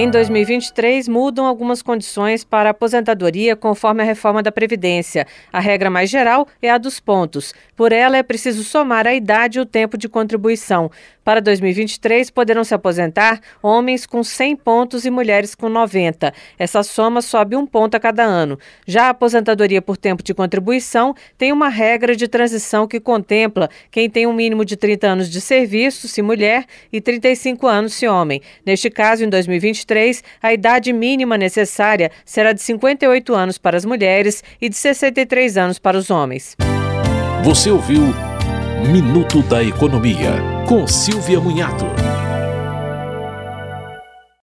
Em 2023, mudam algumas condições para a aposentadoria conforme a reforma da Previdência. A regra mais geral é a dos pontos. Por ela, é preciso somar a idade e o tempo de contribuição. Para 2023, poderão se aposentar homens com 100 pontos e mulheres com 90. Essa soma sobe um ponto a cada ano. Já a aposentadoria por tempo de contribuição tem uma regra de transição que contempla quem tem um mínimo de 30 anos de serviço, se mulher, e 35 anos, se homem. Neste caso, em 2023, a idade mínima necessária será de 58 anos para as mulheres e de 63 anos para os homens. Você ouviu Minuto da Economia, com Silvia Munhato.